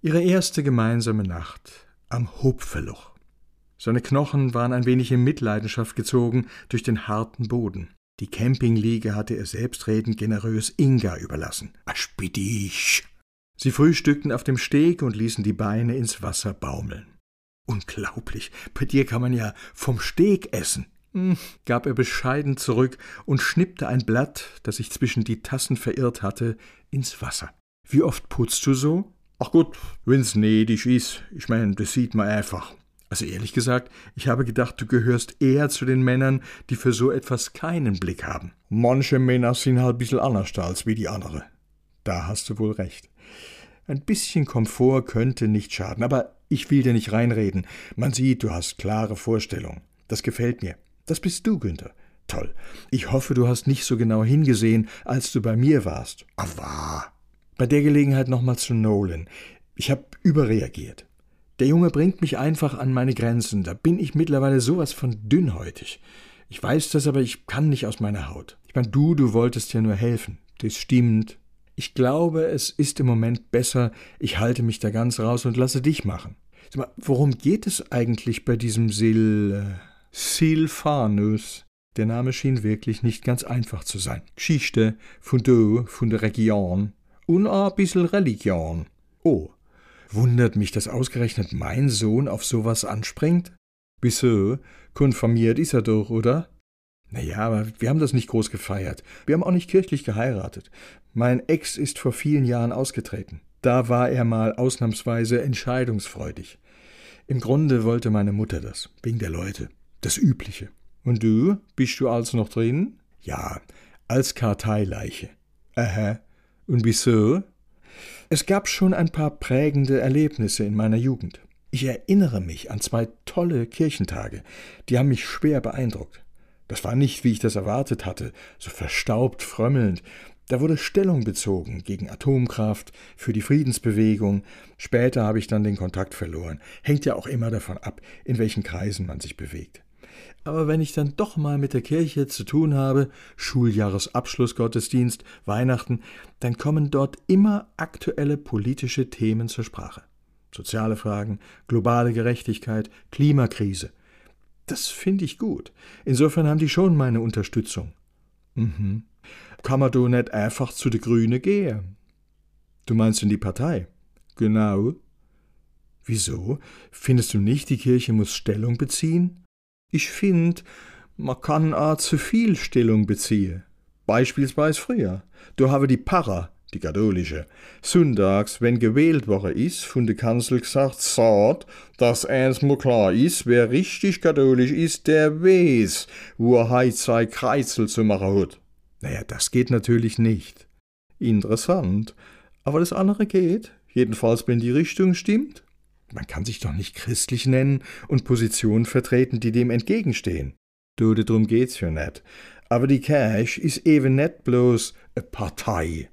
Ihre erste gemeinsame Nacht am Hopfeloch. Seine Knochen waren ein wenig in Mitleidenschaft gezogen durch den harten Boden. Die Campingliege hatte er selbstredend generös Inga überlassen. Aspidich! Sie frühstückten auf dem Steg und ließen die Beine ins Wasser baumeln. Unglaublich, bei dir kann man ja vom Steg essen, hm, gab er bescheiden zurück und schnippte ein Blatt, das sich zwischen die Tassen verirrt hatte, ins Wasser. Wie oft putzt du so? Ach gut, wenn's nötig is. Ich mein, das sieht man einfach. Also ehrlich gesagt, ich habe gedacht, du gehörst eher zu den Männern, die für so etwas keinen Blick haben. Manche Männer sind halt ein bisschen anders als wie die andere. Da hast du wohl recht. Ein bisschen Komfort könnte nicht schaden, aber ich will dir nicht reinreden. Man sieht, du hast klare Vorstellungen. Das gefällt mir. Das bist du, Günther. Toll. Ich hoffe, du hast nicht so genau hingesehen, als du bei mir warst. Aber bei der Gelegenheit nochmal zu Nolan. Ich habe überreagiert. Der Junge bringt mich einfach an meine Grenzen. Da bin ich mittlerweile sowas von dünnhäutig. Ich weiß das, aber ich kann nicht aus meiner Haut. Ich meine, du, du wolltest ja nur helfen. Das stimmt. Ich glaube, es ist im Moment besser, ich halte mich da ganz raus und lasse dich machen. Sag mal, worum geht es eigentlich bei diesem Sil. Äh, Silfanus? Der Name schien wirklich nicht ganz einfach zu sein. Geschichte von do, von der Region und a bissel Religion. Oh, wundert mich, dass ausgerechnet mein Sohn auf sowas anspringt? Wieso? Konfirmiert ist er doch, oder? Naja, aber wir haben das nicht groß gefeiert. Wir haben auch nicht kirchlich geheiratet. Mein Ex ist vor vielen Jahren ausgetreten. Da war er mal ausnahmsweise entscheidungsfreudig. Im Grunde wollte meine Mutter das, wegen der Leute. Das Übliche. Und du, bist du also noch drin? Ja, als Karteileiche. Aha, und wieso? Es gab schon ein paar prägende Erlebnisse in meiner Jugend. Ich erinnere mich an zwei tolle Kirchentage, die haben mich schwer beeindruckt. Das war nicht, wie ich das erwartet hatte, so verstaubt frömmelnd. Da wurde Stellung bezogen gegen Atomkraft, für die Friedensbewegung. Später habe ich dann den Kontakt verloren. Hängt ja auch immer davon ab, in welchen Kreisen man sich bewegt. Aber wenn ich dann doch mal mit der Kirche zu tun habe, Schuljahresabschlussgottesdienst, Weihnachten, dann kommen dort immer aktuelle politische Themen zur Sprache. Soziale Fragen, globale Gerechtigkeit, Klimakrise. Das finde ich gut. Insofern haben die schon meine Unterstützung. Mhm. Kann man do nicht einfach zu de Grüne gehen? Du meinst in die Partei? Genau. Wieso? Findest du nicht, die Kirche muss Stellung beziehen? Ich find, man kann a zu viel Stellung beziehen. Beispielsweise früher. Du habe die Para, die katholische, sonntags, wenn gewählt worden is, von der Kanzel gesagt, sagt, dass eins mal klar is, wer richtig katholisch is, der weiß, wo er heit zwei Kreuzel zu machen hat. Naja, das geht natürlich nicht. Interessant. Aber das andere geht, jedenfalls wenn die Richtung stimmt. Man kann sich doch nicht christlich nennen und Positionen vertreten, die dem entgegenstehen. Du, drum geht's ja net. Aber die Kirche is eben net bloß e Partei.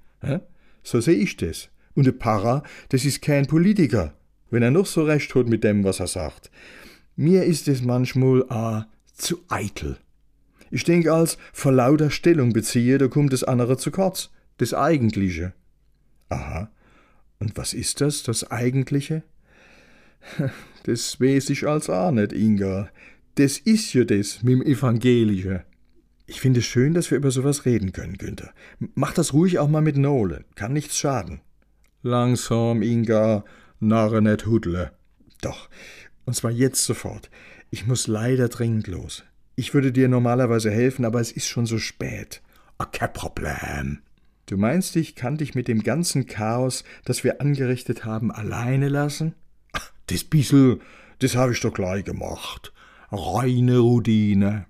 So seh ich das. Und de Para, das is kein Politiker, wenn er noch so recht hat mit dem, was er sagt. Mir ist es manchmal a zu eitel. Ich denk als vor lauter Stellung beziehe, da kommt das andere zu kurz, das Eigentliche. Aha. Und was ist das, das Eigentliche? Das weiß ich als auch nicht, Inga. Das ist ja das mit dem Evangelische. Ich finde es schön, dass wir über sowas reden können, Günther. Mach das ruhig auch mal mit Nolan. Kann nichts schaden. Langsam, Inga. Narre nicht hudle. Doch. Und zwar jetzt sofort. Ich muss leider dringend los. Ich würde dir normalerweise helfen, aber es ist schon so spät. Kein Problem. Du meinst, ich kann dich mit dem ganzen Chaos, das wir angerichtet haben, alleine lassen? Das bissel, das habe ich doch gleich gemacht. Reine Routine.